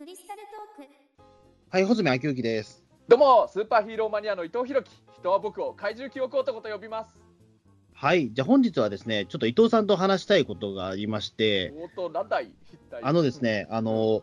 クリスタルトーク。はい、穂積昭之です。どうもスーパーヒーローマニアの伊藤弘樹。人は僕を怪獣記憶男と呼びます。はい、じゃあ本日はですね、ちょっと伊藤さんと話したいことがありまして、おっとなんあのですね、あの、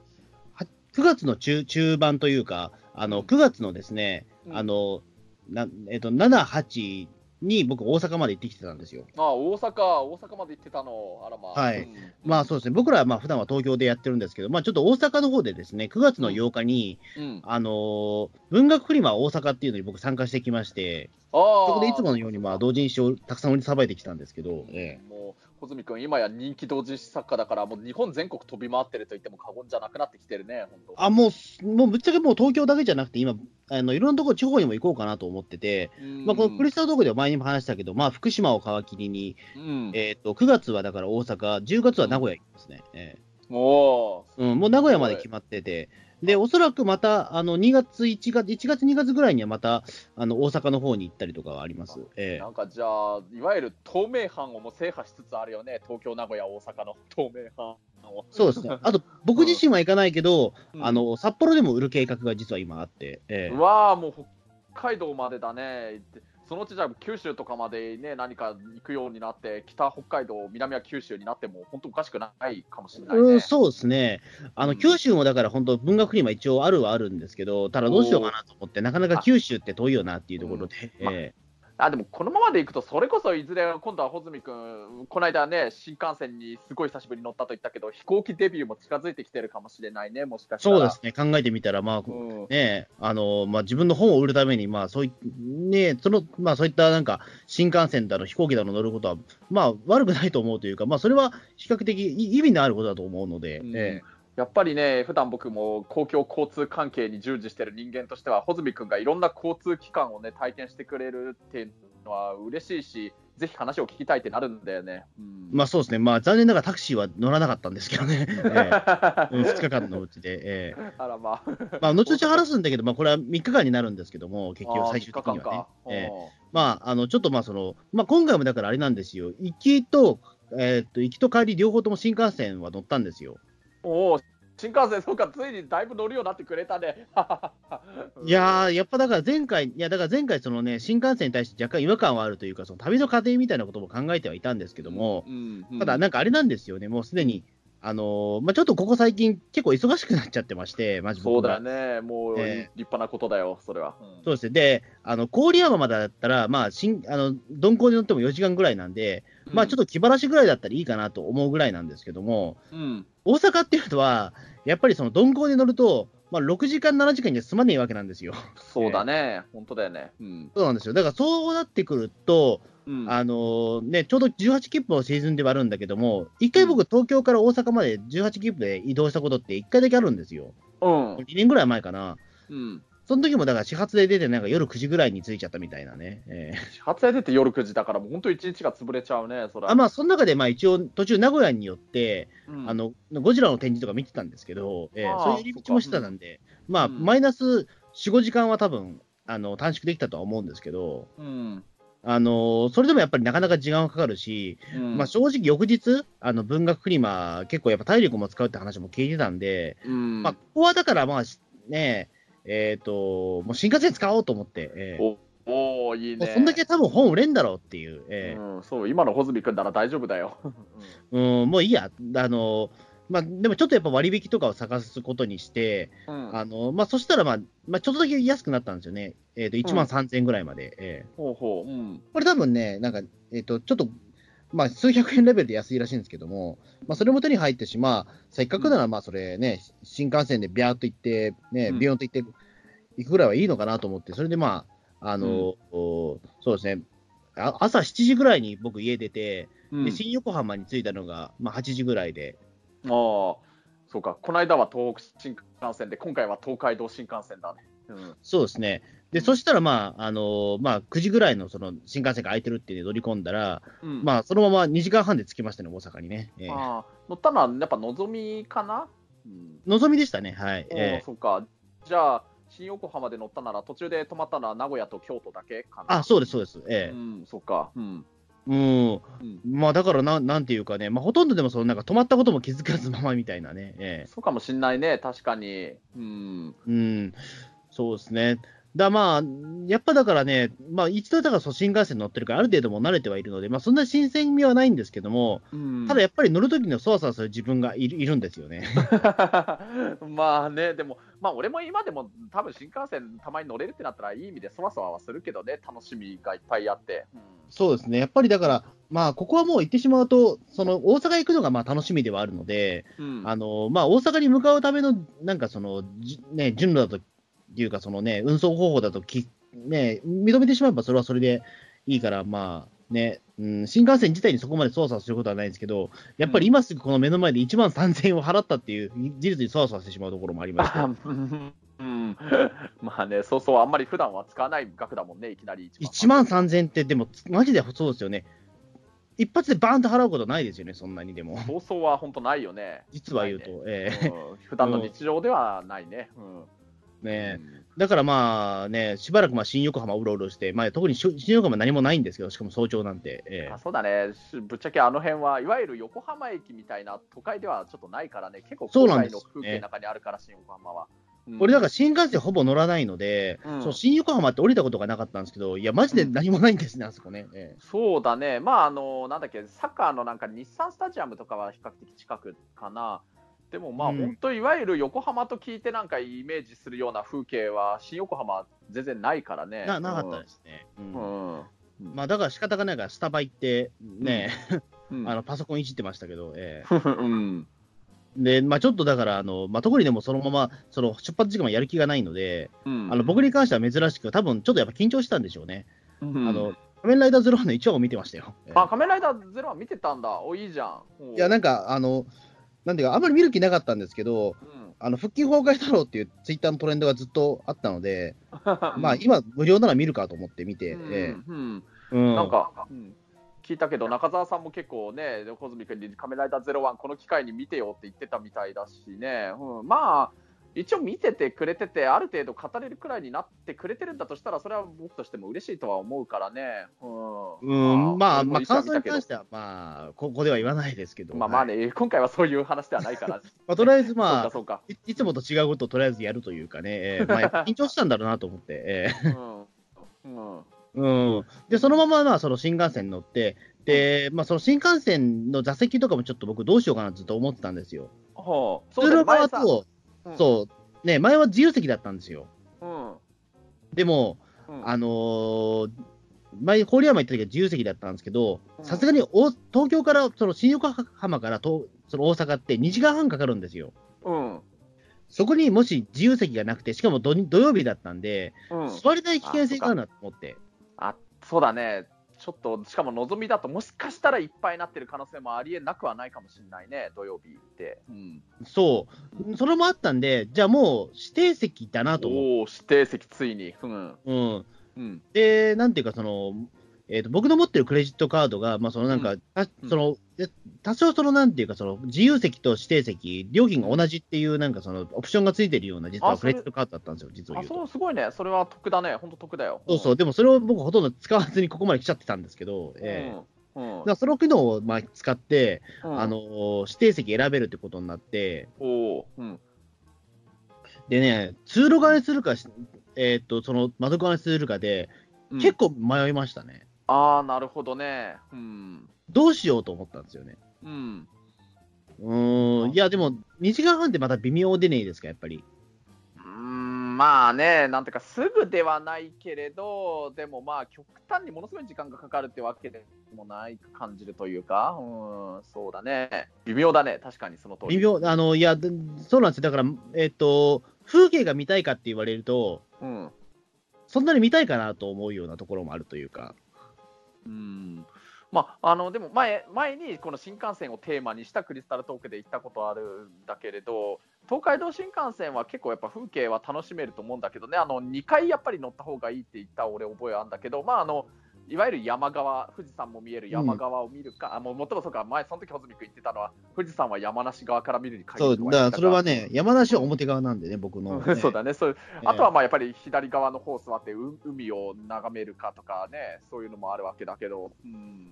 は9月の中中盤というか、あの、9月のですね、うん。あの、なえっと、7、8に僕大阪まで行ってきてたんですよ。あ大阪大阪まで行ってたの。あらまあ。はい。うん。まあそうですね、僕らはまあ普段は東京でやってるんですけど、まあちょっと大阪の方でですね、9月の8日に、うん。あのー文学フリマ大阪っていうのに僕参加してきまして、ああそこでいつものようにまあ同人誌をたくさん売りさばいてきたんですけど、ええもう穂積君今や人気同人誌作家だからもう日本全国飛び回ってると言っても過言じゃなくなってきてるね本当。あ、もう、もうぶっちゃけもう東京だけじゃなくて、今、あのいろんなところ、地方にも行こうかなと思ってて、うん。まあ、このクリスタルトークでは前にも話したけど、まあ、福島を皮切りに、うん。えっと9月はだから大阪、10月は名古屋行きますね。えもえうん、もう名古屋まで決まってて、で、おそらくまた、あの2月、1月、1月、2月ぐらいにはまた、あの大阪の方に行ったりとかはあります。うええなんかじゃあいわゆる東名阪をもう制覇しつつあるよね東京名古屋大阪の東名阪をそうですね。あと、僕自身は行かないけど、うんあの、札幌でも売る計画が実は今あって、ええうわーもう北海道までだね。でそのうちじゃあ九州とかまでね、何か行くようになって、北北海道、南は九州になっても、本当おかしくないかもしれないね。うん、そうですね。あの、うん九州もだから本当、文学フリマ一応あるはあるんですけど、ただどうしようかなと思って、なかなか九州って遠いよなっていうところで、うんえあでも、このままでいくと、それこそいずれ、今度は穂積君、この間ね、新幹線にすごい久しぶりに乗ったと言ったけど、飛行機デビューも近づいてきてるかもしれないね、もしかえしたら。そうですね、考えてみたら、まあ、うん。ねえ、あの、まあ、自分の本を売るために、まあ、そうい、ねえ、その、まあ、そういったなんか、新幹線だの、飛行機だの乗ることは、まあ、悪くないと思うというか、まあ、それは比較的い意味のあることだと思うので、うん。えやっぱりね、普段僕も公共交通関係に従事してる人間としては、穂積君がいろんな交通機関をね、体験してくれるっていうのは嬉しいし、ぜひ話を聞きたいってなるんだよね。うんえまあ、そうですね、まあ、残念ながらタクシーは乗らなかったんですけどね、ええうん、2日間のうちで、ええあらまあ。まあ、後々話すんだけど、まあ、これは3日間になるんですけども、結局、最終的にはね。ええまあ、あの、ちょっとまあ、その、まあ、今回もだからあれなんですよ。行きと、えーっと、行きと帰り両方とも新幹線は乗ったんですよ。おお、新幹線、そうか、ついにだいぶ乗るようになってくれたね。いやー、やっぱだから前回、いや、だから前回、そのね、新幹線に対して若干違和感はあるというか、その旅の過程みたいなことも考えてはいたんですけども、うんうんただ、なんかあれなんですよね、もうすでに、あのーまあ、ちょっとここ最近、結構忙しくなっちゃってまして、マジそうだね、もう、ええ立派なことだよ、それは。うんそうですね。で、あの、郡山までだったら、まあ、新、あの、鈍行に乗っても4時間ぐらいなんで、まあ、ちょっと気晴らしぐらいだったらいいかなと思うぐらいなんですけども、うん、大阪っていうのは、やっぱりその鈍行に乗ると、まあ、6時間、7時間には済まねえわけなんですよ。そうだね、本当だよね。うんそうなんですよ。だからそうなってくると、うんあのーね、ちょうど18切符のシーズンではあるんだけども、一回僕、東京から大阪まで18切符で移動したことって1回だけあるんですよ。うん2年ぐらい前かな。うんその時もだから始発で出て、なんか夜9時ぐらいに着いちゃったみたいなね。ええ。始発で出て夜9時だから、もう本当一日が潰れちゃうね、そ。あまあ、その中でまあ一応、途中、名古屋によって、うん。あのゴジラの展示とか見てたんですけど、えーあーそういう入り口もしてたんで、まあ、うん。マイナス4、5時間は多分あの短縮できたとは思うんですけど、うん。あのーそれでもやっぱりなかなか時間がかかるし、うん。まあ、正直、翌日、あの文学フリマ、結構やっぱ体力も使うって話も聞いてたんで、うん。まあ、ここはだから、まあねえ、えーと、もう新幹線使おうと思って、えーおおーいいね。もうそんだけ多分本売れんだろうっていう。えーうん、そう、今の穂積君なら大丈夫だよ。うん、もういいや、あの、まあ、でもちょっとやっぱ割引とかを探すことにして、うんあの、まあ、そしたら、まあ、まあ、ちょっとだけ安くなったんですよね。えっ、と、1万3000円ぐらいまで。えーほうほう。うんこれ多分ね、なんか、えっ、と、ちょっと、まあ、数百円レベルで安いらしいんですけども、まあ、それも手に入ってし、まあ、せっかくなら、まあ、それね、新幹線でビャーっと行って、ね、うん。ビヨンと行って、行くぐらいはいいのかなと思って、それでまあ、あの、おそうですね、あ朝7時ぐらいに僕家出て、うん。で新横浜に着いたのが、まあ、8時ぐらいで、ああ、そうか。この間は東北新幹線で、今回は東海道新幹線だね。うん。そうですね。で、そしたら、まあ、あのまあ、9時ぐらいのその新幹線が空いてるって乗り込んだら、うんまあ、そのまま2時間半で着きましたね、大阪にね。えーああ乗ったのはやっぱのぞみかな、うんのぞみでしたね、はい。えーそうか。じゃあ、新横浜で乗ったなら、途中で泊まったのは名古屋と京都だけかな？あ、そうです、そうです。えうん、そっか。うん。うん。うんまあだからな、なんていうかね、まあほとんどでもそのなんか止まったことも気づかずままみたいなね。ええそうかもしんないね、確かに。うん。うん。そうですね。だまあ、やっぱだからね、まあ一度だからそう新幹線乗ってるからある程度もう慣れてはいるので、まあそんな新鮮味はないんですけども、うんただやっぱり乗るときのそわそわする自分がいるいるんですよね。まあね、でも、まあ俺も今でも多分新幹線たまに乗れるってなったらいい意味でそわそわはするけどね、楽しみがいっぱいあって。そうですね。やっぱりだから、まあここはもう行ってしまうと、その大阪行くのがまあ楽しみではあるので、うん。あの、まあ、大阪に向かうための、なんかその、じね、順路だと、いうか、そのね、運送方法だとき、ね、認めてしまえばそれはそれでいいから、まあ、ね、うん、新幹線自体にそこまで操作することはないんですけど、やっぱり今すぐこの目の前で1万3000円を払ったっていう事実に操作してしまうところもありまして、うん、まあね、そうそう、あんまり普段は使わない額だもんね、いきなり1万3000円って、でも、マジでそうですよね。一発でバーンと払うことないですよね、そんなにでも。そうそうは本当ないよね。実は言うと、ねええうん普段の日常ではないね。うんね。だからまあね、しばらくまあ新横浜うろうろして、まあ、特にし新横浜何もないんですけど、しかも早朝なんて、えあそうだね、しぶっちゃけあの辺はいわゆる横浜駅みたいな都会ではちょっとないからね、結構郊そうなんですよね。外の風景の中にああるから、新横浜は。うん。え俺、だから新幹線ほぼ乗らないので、うん。そう新横浜って降りたことがなかったんですけど、いや、マジで何もないんですね、あそこね。ええ。そうだね、まあ、あの、なんだっけ、サッカーのなんか日産スタジアムとかは比較的近くかな。でもまあ、うん本当いわゆる横浜と聞いてなんかイメージするような風景は新横浜は全然ないからね。ななかったですね。うんまあ、だから仕方がないから、スタバ行って、ね、うんあのパソコンいじってましたけど、えうん。えで、まあ、ちょっとだから、あのまあ、特にでもそのままその出発時間はやる気がないので、うんあの僕に関しては珍しく、多分ちょっとやっぱ緊張したんでしょうね。うんあの仮面ライダーゼロワンの1話を見てましたよ。ええあ、仮面ライダーゼロは見てたんだ。お、いいじゃん。おいや、なんか、あの、なんていうか、あんまり見る気なかったんですけど、うん。あの、復帰崩壊だろうっていうツイッターのトレンドがずっとあったので、まあ、うん今、無料なら見るかと思って見て、うんなんか、うん。聞いたけど、中澤さんも結構ね、小泉君に仮面ライダーゼロワン、この機会に見てよって言ってたみたいだしね、うん、まあ、一応見ててくれてて、ある程度語れるくらいになってくれてるんだとしたら、それは僕としても嬉しいとは思うからね。うん、うん、まあ、まあ、感想に関しては、まあ、ここでは言わないですけど、まあまあはいね、今回はそういう話ではないから、まあ、とりあえず、そうまあ。いいつもと違うことをとりあえずやるというかね、ええまあ、緊張したんだろうなと思って、ええうん。うん。うん、で、そのまま、まあ、その新幹線に乗って、で、まあ、その新幹線の座席とかもちょっと僕、どうしようかなずっと思ってたんですよ。ほう通路側前さと、うん。そう、ね、前は自由席だったんですよ。うん。でも、うん。あのー前、郡山行った時は自由席だったんですけどう、ん。さすがにお東京から、その新横浜からとその大阪って2時間半かかるんですよ。うん。そこにもし自由席がなくて、しかも土土曜日だったんで、うん。座れない危険性があるなと思って。あそうだね、ちょっと、しかものぞみだと、もしかしたらいっぱいになってる可能性もありえなくはないかもしれないね、土曜日って。うん、そう。それもあったんで、じゃあもう指定席だなと思う。おお、指定席ついに。うん。うん。うん。で、なんていうか、その、えー、と僕の持ってるクレジットカードが、まあ、そのなんか、たうんそのえ多少そのなんていうか、その自由席と指定席、料金が同じっていう、なんかそのオプションがついてるような、実はクレジットカードだったんですよ、実をあ。そう、すごいね。それは得だね。本当得だよ。そうそう、でもそれを僕、ほとんど使わずにここまで来ちゃってたんですけど、えーうん。うんだその機能をまあ使って、うんあの指定席選べるってことになって、おお。うん。でね、通路側にするか、えー、とその窓側にするかで、うん結構迷いましたね。ああ、なるほどね。うん。どうしようと思ったんですよね。うん。うーん、いや、でも、2時間半ってまた微妙でねえですか、やっぱり。うーんまあね、なんていうか、すぐではないけれど、でもまあ、極端にものすごい時間がかかるってわけでもない感じるというか、うん、そうだね、微妙だね、確かにその通り。微妙、あの、いや、でそうなんですよ。だから、えっ、と、風景が見たいかって言われると、うん。そんなに見たいかなと思うようなところもあるというか。うん。まあ、のでも前前にこの新幹線をテーマにしたクリスタルトークで行ったことあるんだけれど東海道新幹線は結構やっぱ風景は楽しめると思うんだけどね。あの2回やっぱり乗った方がいいって言った俺覚えあるんだけど、まあ、あのいわゆる山側富士山も見える山側を見るか、あもうもっともそうか前その時穂積君言ってたのは富士山は山梨側から見るに限そう、だから。それはねね、山梨は表側なんでね、僕の、う んそうだね、そうええ。あとはまあやっぱり左側の方座ってう海を眺めるかとかね、そういうのもあるわけだけど、うん、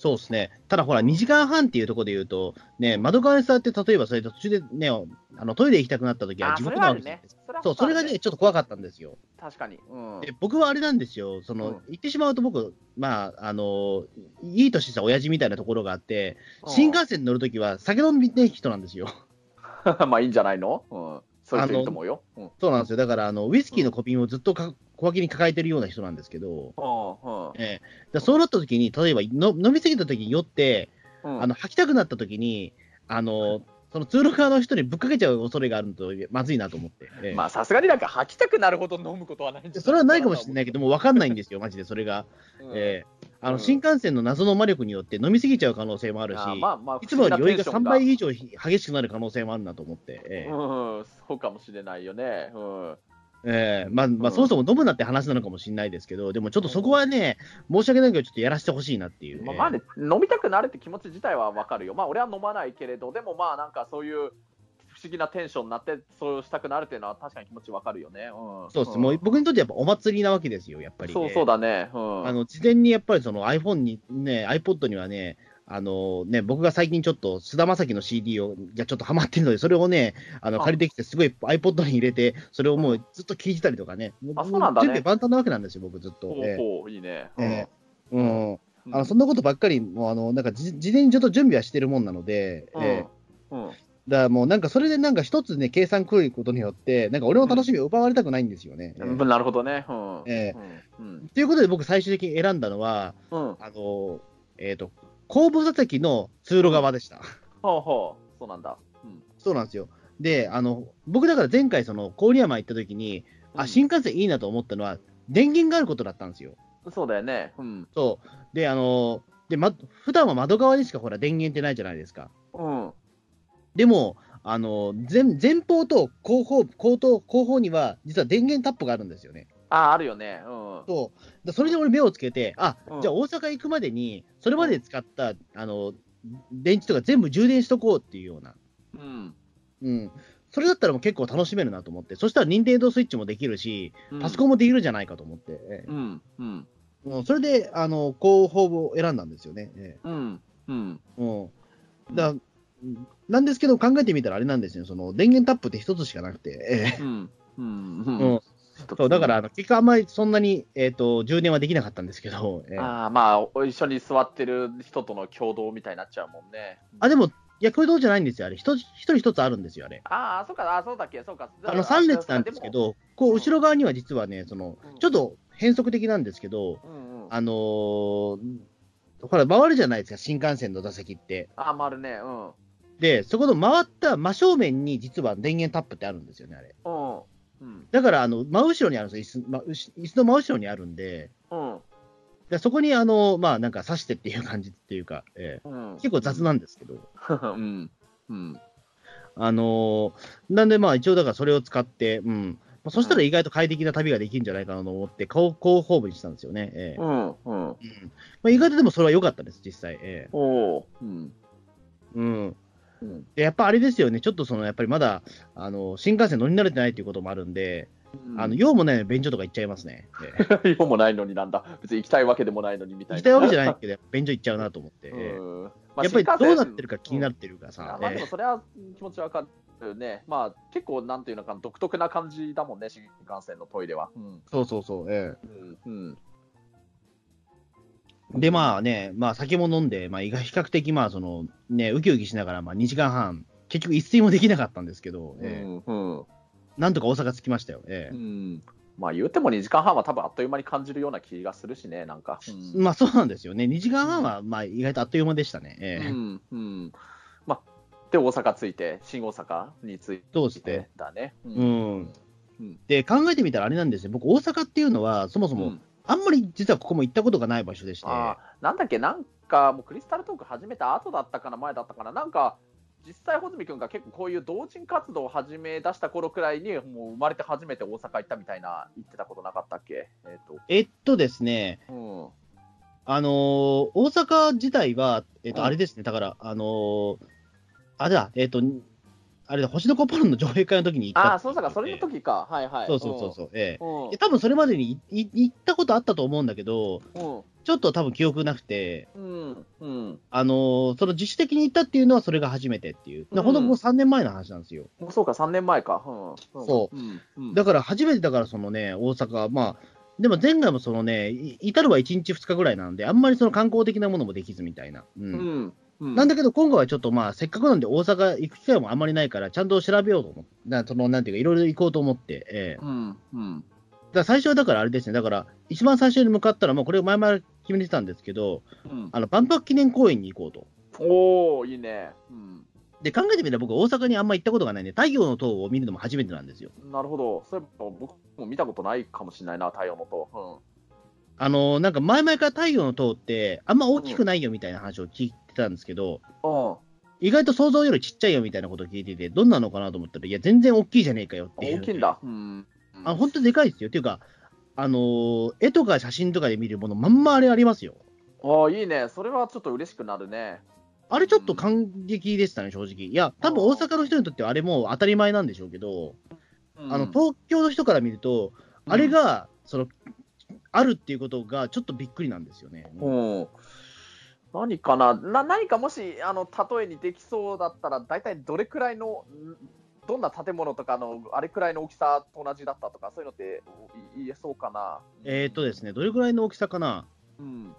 そうですね。ただほら、2時間半っていうところで言うと、ね、窓側に座って、例えばそれで途中でね、あのトイレ行きたくなった時はあ地獄なわけですか。。そう、それがね、ちょっと怖かったんですよ。確かに。うん。で僕はあれなんですよ、その、うん言ってしまうと僕、まあ、あの、いい年した親父みたいなところがあって、新幹線に乗るときは酒飲みね人なんですよ。まあいいんじゃないの？うん。そういう人いると思うよ。うん。うんそうなんですよ。だから、あの、ウイスキーの小瓶をずっとか小脇に抱えてるような人なんですけど、うん。ええだそうなったときに、例えばの飲みすぎたときに酔って、うんあの、吐きたくなったときに、あの、その通路側の人にぶっかけちゃう恐れがあるとまずいなと思って。ええまあさすがになんか吐きたくなるほど飲むことはないんじゃないそれはないかもしれないけど、もう分かんないんですよ、マジで、それが。うんええあのうん新幹線の謎の魔力によって飲みすぎちゃう可能性もあるし、まあまあいつもより酔いが3倍以以上ひ激しくなる可能性もあるなと思って、ええうん、そうかもしれないよね。うん。ええまあまあ、うんそもそも飲むなって話なのかもしれないですけど、でもちょっとそこはね、申し訳ないけど、ちょっとやらせてほしいなっていう、まあ、まあね、飲みたくなるって気持ち自体はわかるよ。まあ俺は飲まないけれど、でもまあなんかそういう不思議なテンションになって、そうしたくなるっていうのは確かに気持ちわかるよね。うん。そうです、んもう僕にとってやっぱお祭りなわけですよ、やっぱり、そうそうだね。うん。あの事前にやっぱりその iPhone にね、iPod にはね、あのね、僕が最近ちょっと菅田将暉の CD をがちょっとハマってるので、それをね、あのあ。借りてきて、すごい iPod に入れて、それをもうずっと聴いてたりとかね、あそうなんだね。準備万端なわけなんですよ、僕ずっと。ほうええ。ほう、いいね。えうん。うん。あのそんなことばっかり、もうあのなんかじ事前にちょっと準備はしてるもんなので、うん。ええ。うん。だからもうなんかそれでなんか一つね、計算来ることによって、なんか俺の楽しみを奪われたくないんですよね。ええ。うん。なるほどね。うん。えうん。ということで僕最終的に選んだのは、うん。あの、えっ、と、後部座席の通路側でした。ほうほう。そうなんだ。うん。そうなんですよ。で、あの、僕だから前回その郡山行った時に、あ、新幹線いいなと思ったのは、電源があることだったんですよ。そうだよね。うん。そう。で、あの、で、ま、普段は窓側にしかほら電源ってないじゃないですか。うん。でも、あの、前前方と後方、後頭、後方には、実は電源タップがあるんですよね。あ、あるよね。うん。そう。だそれで俺目をつけて、あ、うんじゃあ大阪行くまでに、それまで使った、あの、電池とか全部充電しとこうっていうような。うん。うん。それだったらもう結構楽しめるなと思って、そしたら任天堂スイッチもできるし、パソコン。ンもできるじゃないかと思って、ええうん。うん。うんそれで、あの、後方を選んだんですよね。えうん。うん。えうん。だうんなんですけど、考えてみたらあれなんですよ。その、電源タップって一つしかなくて、ええうん。うん。ううんん。そう、だから、あの、結果あんまりそんなに、えっ、と、充電はできなかったんですけど、ええああ、まあ、一緒に座ってる人との共同みたいになっちゃうもんね。あ、でも、いや、これどうじゃないんですよ。あれ、一人一人一つあるんですよ、あれ。ああ、そうか、あそうだっけ、そうか。あの、3列なんですけど、こう、後ろ側には実はね、そのうん、ちょっと変則的なんですけど。うんうん。あのーほら、回るじゃないですか、新幹線の座席って。ああ、回るね。うん。うん。で、そこの回った真正面に実は電源タップってあるんですよね、あれ。うん。だから、あの、真後ろにあるんですよ、椅子,、ま、椅子の真後ろにあるんで、うん。でそこに、あの、まあ、なんか刺してっていう感じっていうか、えうん。え結構雑なんですけど、うん。うん。あのーなんで、まあ、一応、だからそれを使って、うん。まあ、そしたら意外と快適な旅ができるんじゃないかなと思って、後後方部にしたんですよね。ええうん。うん。うんまあ、意外とでもそれは良かったです、実際。ええおお。うん。うん。うん。で、やっぱあれですよね、ちょっとその、やっぱりまだ、あの、新幹線乗り慣れてないっていうこともあるんで、あの、用もないのに便所とか行っちゃいますね。ええ用もないのになんだ。別に行きたいわけでもないのにみたいな。行きたいわけじゃないけど、便所行っちゃうなと思って。まあやっぱりどうなってるか気になる。ってるからあさ。まあでえもそれは気持ちわかるね。まあ結構なんていうのかな独特な感じだもんね、新幹線のトイレは。うん。えそうそうそう。えうん。うん。えで、まあね、まあ酒も飲んで、まあ比較的、まあその、ね、ウキウキしながら、まあ2時間半、結局一睡もできなかったんですけど。なんとか大阪着きましたよ。ええうん。まあ言うても2時間半は多分あっという間に感じるような気がするしね、なんか。うんまあそうなんですよね。2時間半は、まあ意外とあっという間でしたね。ええうん。うん。まあ、で、大阪着いて、新大阪に着いてね。だね。ううん。うんで、考えてみたらあれなんですよ。僕、大阪っていうのは、そもそも、うんあんまり実はここも行ったことがない場所でして、なんだっけ、なんかもうクリスタルトーク始めた後だったかな、前だったかな、なんか実際、穂積君が結構こういう同人活動を始め出した頃くらいに、もう生まれて初めて大阪行ったみたいな言ってたことなかったっけ？えっ、えっとですね、と、あのー大阪自体は、えっと、うん。あれですね、だから、あのーあれだ、えっと、あれだ、星の子ポロンの上映会の時にうん、行ったああ、そうだか、それの時か、はいはい。そうそうそうそう、ええうん。うんで多分それまでにいい行ったことあったと思うんだけど、うんちょっと多分記憶なくて、うん。うん。あのーその自主的に行ったっていうのはそれが初めてっていう。うんほんともう3年前の話なんですよ。そうか、3年前か。うん。そううん。うん。だから初めてだからそのね、大阪、まあ、でも前回もそのね、い至るは1日2日ぐらいなんで、あんまりその観光的なものもできずみたいな。うんうん。うん。なんだけど、今回はちょっとまあ、せっかくなんで大阪行く機会もあんまりないから、ちゃんと調べようと思って、なそのなんていうか、いろいろ行こうと思って、ええうん。うん。だ最初はだからあれですね、だから、一番最初に向かったら、もうこれ前々決めてたんですけど、うん。あの万博記念公園に行こうと。おー、いいね。うん。で、考えてみたら僕、大阪にあんま行ったことがないんで、太陽の塔を見るのも初めてなんですよ。なるほど。そういえば僕も見たことないかもしれないな、太陽の塔。あのーなんか前々から太陽の塔って、あんま大きくないよみたいな話を聞いてたんですけど。意外と想像よりちっちゃいよみたいなことを聞いてて、どんなのかなと思ったら、いや、全然大きいじゃねえかよっていう。大きいんだ。うん。あ、本当でかいですよ。っていうか、あのー絵とか写真とかで見るもの、まんまあれありますよ。ああ、いいね。それはちょっと嬉しくなるね。あれちょっと感激でしたね、正直。いや、多分大阪の人にとってはあれもう当たり前なんでしょうけど、うんあの東京の人から見ると、あれが、その、あるっていうことがちょっとびっくりなんですよね。うん。何かな？な何かもしあの例えにできそうだったら大体どれくらいのんどんな建物とかのあれくらいの大きさと同じだったとかそういうのってい言えそうかな？えーっとですね、どれぐらいの大きさかな？うん、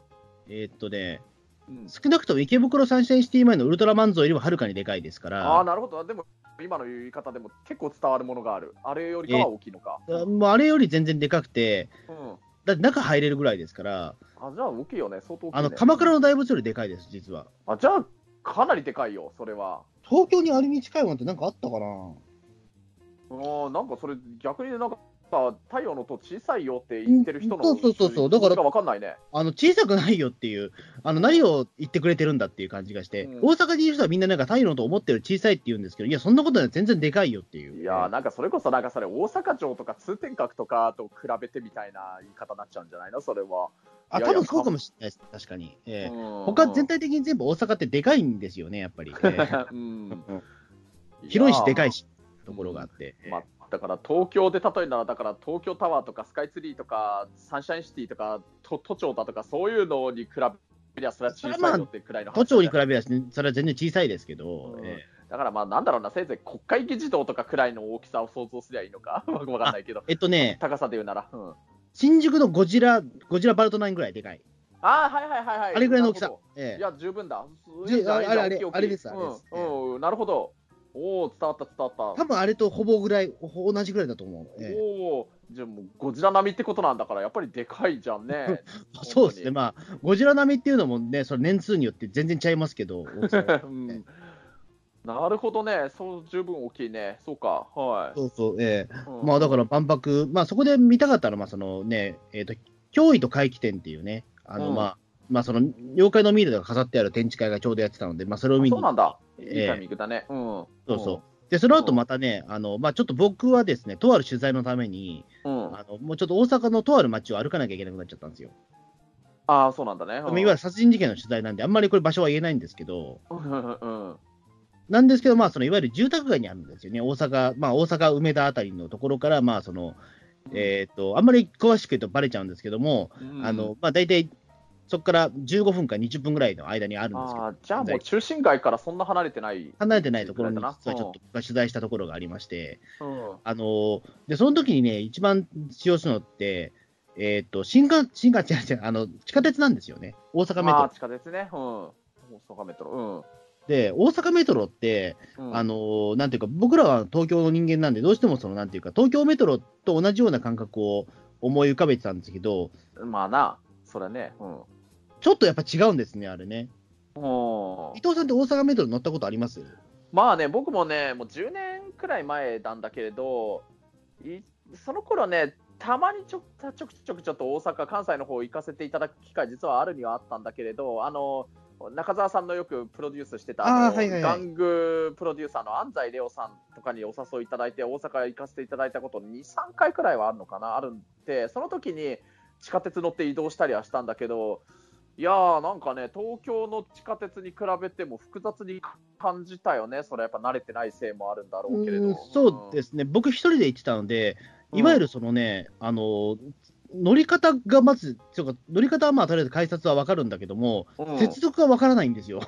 えーっとね、うん、少なくとも池袋サンシャインシティ前のウルトラマン像よりもはるかにでかいですから、ああなるほど。でも今の言い方でも結構伝わるものがある。あれよりかは大きいのか、あもうあれより全然でかくて、うん、だって中入れるぐらいですから、あじゃあ大きいよね。相当ね、あの鎌倉の大仏よりでかいです、実は。あじゃあかなりでかいよそれは。東京にあれに近いものってなんかあったかな？うんなんかそれ逆になんか太陽の塔小さいよって言ってる人のうんそうそうそうそうだからかんないねあの小さくないよっていう、あの何を言ってくれてるんだっていう感じがして、うん大阪にいる人はみんななんか太陽のと思ってる小さいって言うんですけど、いや、そんなことない、全然でかいよっていう。いやーなんかそれこそなんかそれ大阪城とか通天閣とかと比べてみたいな言い方になっちゃうんじゃないの？それは。あ、多分そうかもしれないです、確かに。ええうん他全体的に全部大阪ってでかいんですよね、やっぱり。え えうん 広いしでかいし。し、ところがあって。ええまあ、だから東京で例えるならだから東京タワーとかスカイツリーとかサンシャインシティとか都都庁だとかそういうのに比べりゃそれは小さいよってくらいの話都庁に比べれば、それは全然小さいですけど、うん。えだからまあなんだろうなせいぜい国会議事堂とかくらいの大きさを想像すりゃいいのか？わかんないけど。ええっとね、高さで言うなら、うん、新宿のゴジラ、ゴジラバルトナインぐらいでかい。ああはいはいはいはい。あれぐらいの大きさ。ええ。いや、十分だ。あれあれあれですあれです。うん、うん、なるほど。おお、伝わった、伝わった。多分あれとほぼぐらい、ほ同じぐらいだと思う。ええ。おお、じゃあもうゴジラ並みってことなんだから、やっぱりでかいじゃんね。そうですね、まあ、ゴジラ並みっていうのもね、それ年数によって全然ちゃいますけど、大きさはうんなるほどね、そう十分大きいね。そうか、はい。そうそう、ええ。うん。まあだから万博、まあそこで見たかったら、まあそのね、えっ、と、脅威と回帰展っていうね、あの、うん。まあ、まあその、妖怪のミイラが飾ってある展示会がちょうどやってたので、まあそれを見に。そうなんだ。いいええタイミングだね。うん。そうそう。で、その後またね、あの、まあちょっと僕はですね、とある取材のために、うん。うん、あの、もうちょっと大阪のとある街を歩かなきゃいけなくなっちゃったんですよ。ああ、そうなんだね。いわゆる殺人事件の取材なんで、あんまりこれ場所は言えないんですけど、うんうんなんですけど、まあ、そのいわゆる住宅街にあるんですよね、大阪、まあ、大阪梅田あたりのところから、まあ、その、えっ、と、あんまり詳しく言うとバレちゃうんですけども、うんあの、まあ、大体、そこから15分か20分ぐらいの間にあるんですけど、じゃあもう中心街からそんな離れてない。離れてないところに、実はいちょっと僕が取材したところがありまして、うんあの、で、その時にね、一番使用するのって、えっ、と、新幹、新幹線、あの、地下鉄なんですよね。大阪メトロまあ、。地下鉄ね。うん。大阪メトロ。で、大阪メトロって、うん。うんあのーなんていうか、僕らは東京の人間なんで、どうしてもその、なんていうか、東京メトロと同じような感覚を思い浮かべてたんですけど、まあな、それね。うん。ちょっとやっぱ違うんですね、あれね。うん。伊藤さんって大阪メトロ乗ったことあります？まあね、僕もね、もう10年くらい前なんだけれど、いその頃ね、たまにちょちょくちょくちょっと大阪、関西の方行かせていただく機会、実はあるにはあったんだけれど、あの中澤さんのよくプロデュースしてたあはいはいはい。玩具プロデューサーの安西レオさんとかにお誘いいただいて、大阪行かせていただいたこと、2、3回くらいはあるのかな、あるんで、その時に地下鉄乗って移動したりはしたんだけど、いやーなんかね、東京の地下鉄に比べても複雑に感じたよね、それやっぱ慣れてないせいもあるんだろうけれど。うんそうですね、僕一人で行ってたので、いわゆるそのね、あのー乗り方がまず、ちょっと乗り方はまあとりあえず改札は分かるんだけども、うん接続が分からないんですよ。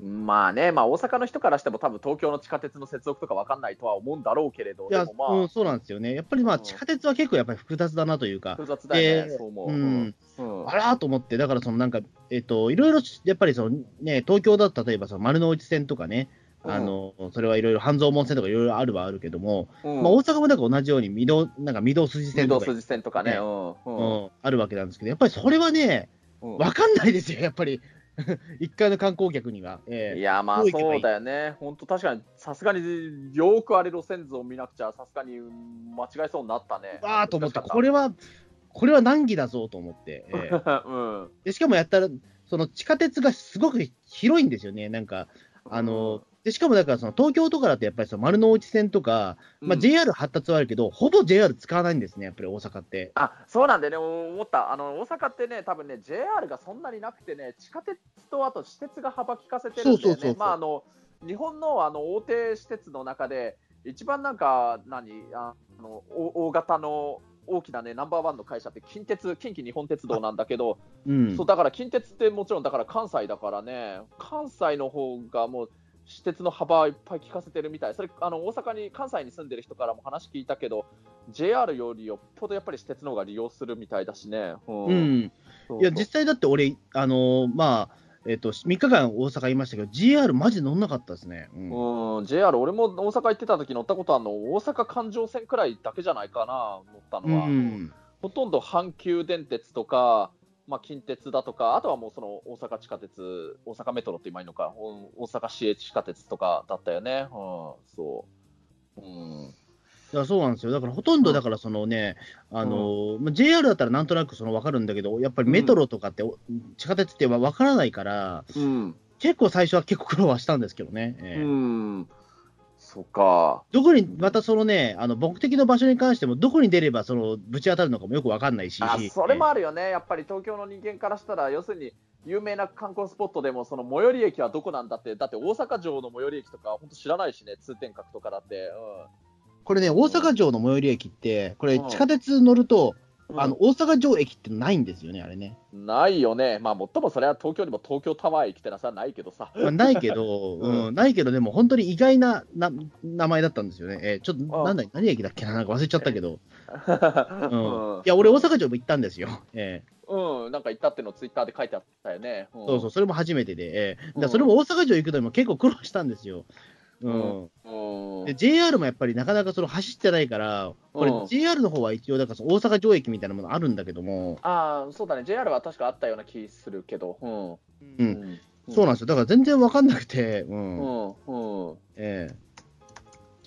まあね、まあ、大阪の人からしても、多分東京の地下鉄の接続とか分かんないとは思うんだろうけれど、いや、まあ、うん、そうなんですよね。やっぱりまあうん。地下鉄は結構やっぱり複雑だなというか、複雑だよね、でそう思う。うん。うん。あらーと思って、だからそのなんか、えっと、いろいろやっぱりそのね、東京だと例えばその丸の内線とかね、あの、それはいろいろ半蔵門線とかいろいろあるはあるけども、うん。まあ大阪もなんか同じように御堂、なんか御堂筋御線とか、堂筋線とかね、ねうん。あるわけなんですけど、やっぱりそれはね、うん。わかんないですよ、やっぱり。一回の観光客には。ええいや、まあそうだよね、本当、確かにさすがによーくあれ路線図を見なくちゃ、さすがに間違えそうになったね。わーと思って、これは、これは難儀だぞと思って。ええった うんでしかもやったら、その地下鉄がすごく広いんですよね、なんか、あの、でしかもだからその東京とかだとやっぱりその丸の内線とか、まあ、うん JR 発達はあるけど、ほぼ JR 使わないんですね、やっぱり大阪って。あそうなんだよね、思った、あの大阪ってね、多分ね、JR がそんなになくてね、地下鉄とあと私鉄が幅利かせてるんだよそうそうそうそうね、まああの日本のあの大手私鉄の中で、一番なんか、何あのお大型の大きなね、ナンバーワンの会社って近鉄、近畿日本鉄道なんだけど、うん。そうだから近鉄ってもちろんだから関西だからね、関西の方がもう私鉄の幅いっぱい聞かせてるみたい、それあの大阪に関西に住んでる人からも話聞いたけど、JR よりよっぽどやっぱり私鉄の方が利用するみたいだしね。うん。うん、そうそう。いや、実際だって俺、あのーまあ、えっ、と、3日間大阪いましたけど、GR マジ乗んなかったですね。うん。うん、JR、俺も大阪行ってた時乗ったことあるの、大阪環状線くらいだけじゃないかな、乗ったのは。うん。ほとんど阪急電鉄とか、まあ、近鉄だとか、あとはもうその大阪地下鉄、大阪メトロって今いいのか、うん大阪市営地下鉄とかだったよね。うん、そう。うん。いやそうなんですよ。だからほとんど、だからそのね、あのーまあ JR だったらなんとなくその分かるんだけど、やっぱりメトロとかって、お地下鉄って分からないから、うん。結構最初は結構苦労はしたんですけどね。ええうん。そっか。どこに、またそのね、あの目的の場所に関しても、どこに出ればそのぶち当たるのかもよく分かんないし、あそれもあるよね、やっぱり東京の人間からしたら、要するに有名な観光スポットでも、その最寄り駅はどこなんだって、だって大阪城の最寄り駅とか、本当知らないしね、通天閣とかだって。これね、大阪城の最寄り駅って、これ、うん。地下鉄乗ると、うん、あの大阪城駅ってないんですよね、あれね。ないよね、まあ、もっともそれは東京にも東京タワー駅ってのはさないけどさ。まあ、ないけど、う うんん、ないけど、でも本当に意外なな名前だったんですよね。えーちょっと、あなんだ、何駅だっけな、なんか忘れちゃったけど、う うんんいや、俺、大阪城も行ったんですよ。えうん、なんか行ったってのをツイッターで書いてあったよね。ーそうそう、それも初めてで、えーだそれも大阪城行くのにも結構苦労したんですよ。うんうん。うんで JR もやっぱりなかなかその走ってないから、これうん JR の方は一応、だからその大阪城駅みたいなものあるんだけども、ああ、そうだね、JR は確かあったような気するけど。うん。うん、そうなんですよ。だから全然わかんなくて、うん、うん。うん。ええ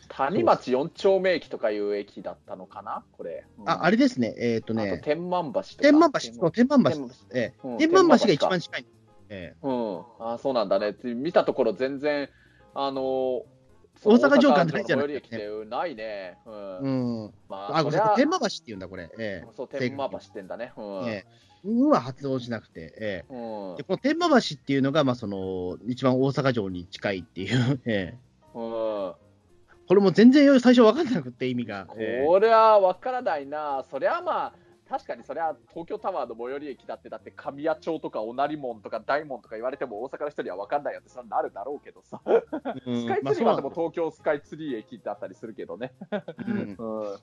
谷町4丁目駅とかいう駅だったのかな、これ。うんあ、あれですね、えっ、とあとね、天満橋とか。天満橋、天満橋天満です。え天満橋が一番近い。ええうん、あそうなんだね。見たところ全然、あのー大阪城感大阪ないじゃないの最寄り駅ってないね。うん。うん。まあ、ごめんなさい、天満橋って言うんだ、これ。えそう、天満橋ってんだね。うん。えええうは発音しなくて、ええうん。でこの天満橋っていうのが、まあ、その、一番大阪城に近いっていう、ええうん。これも全然最初分かんなくて、意味が。ええこれは分からないな。そりゃまあ、確かにそれは東京タワーの最寄り駅だって、だって神谷町とか小成門とか大門とか言われても大阪の人には分かんないよってそれはなるだろうけどさ。う んスカイまあツリーはでも東京スカイツリー駅だったりするけどね。うん。うん。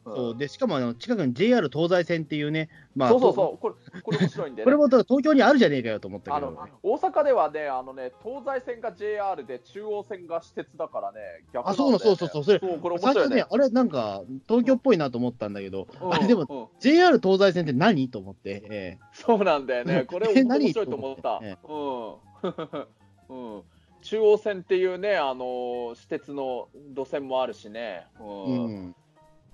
そう。でしかもあの近くに JR 東西線っていうね、まあ、そうそうそう、これこれ面白いんで、ね。これも東京にあるじゃねえかよと思ったあのけど、大阪ではね、あのね、東西線が JR で中央線が私鉄だからね、逆あそうなのそうそうそう。それそう、これ面最初ね。白いね。、あれなんか東京っぽいなと思ったんだけど、うん。あれでもうん。JR 東西線って何と思って、えそうなんだよね、これえ面何白いと思った。えうん。うん。中央線っていうね、あの私鉄の路線もあるしね、うえうん。ん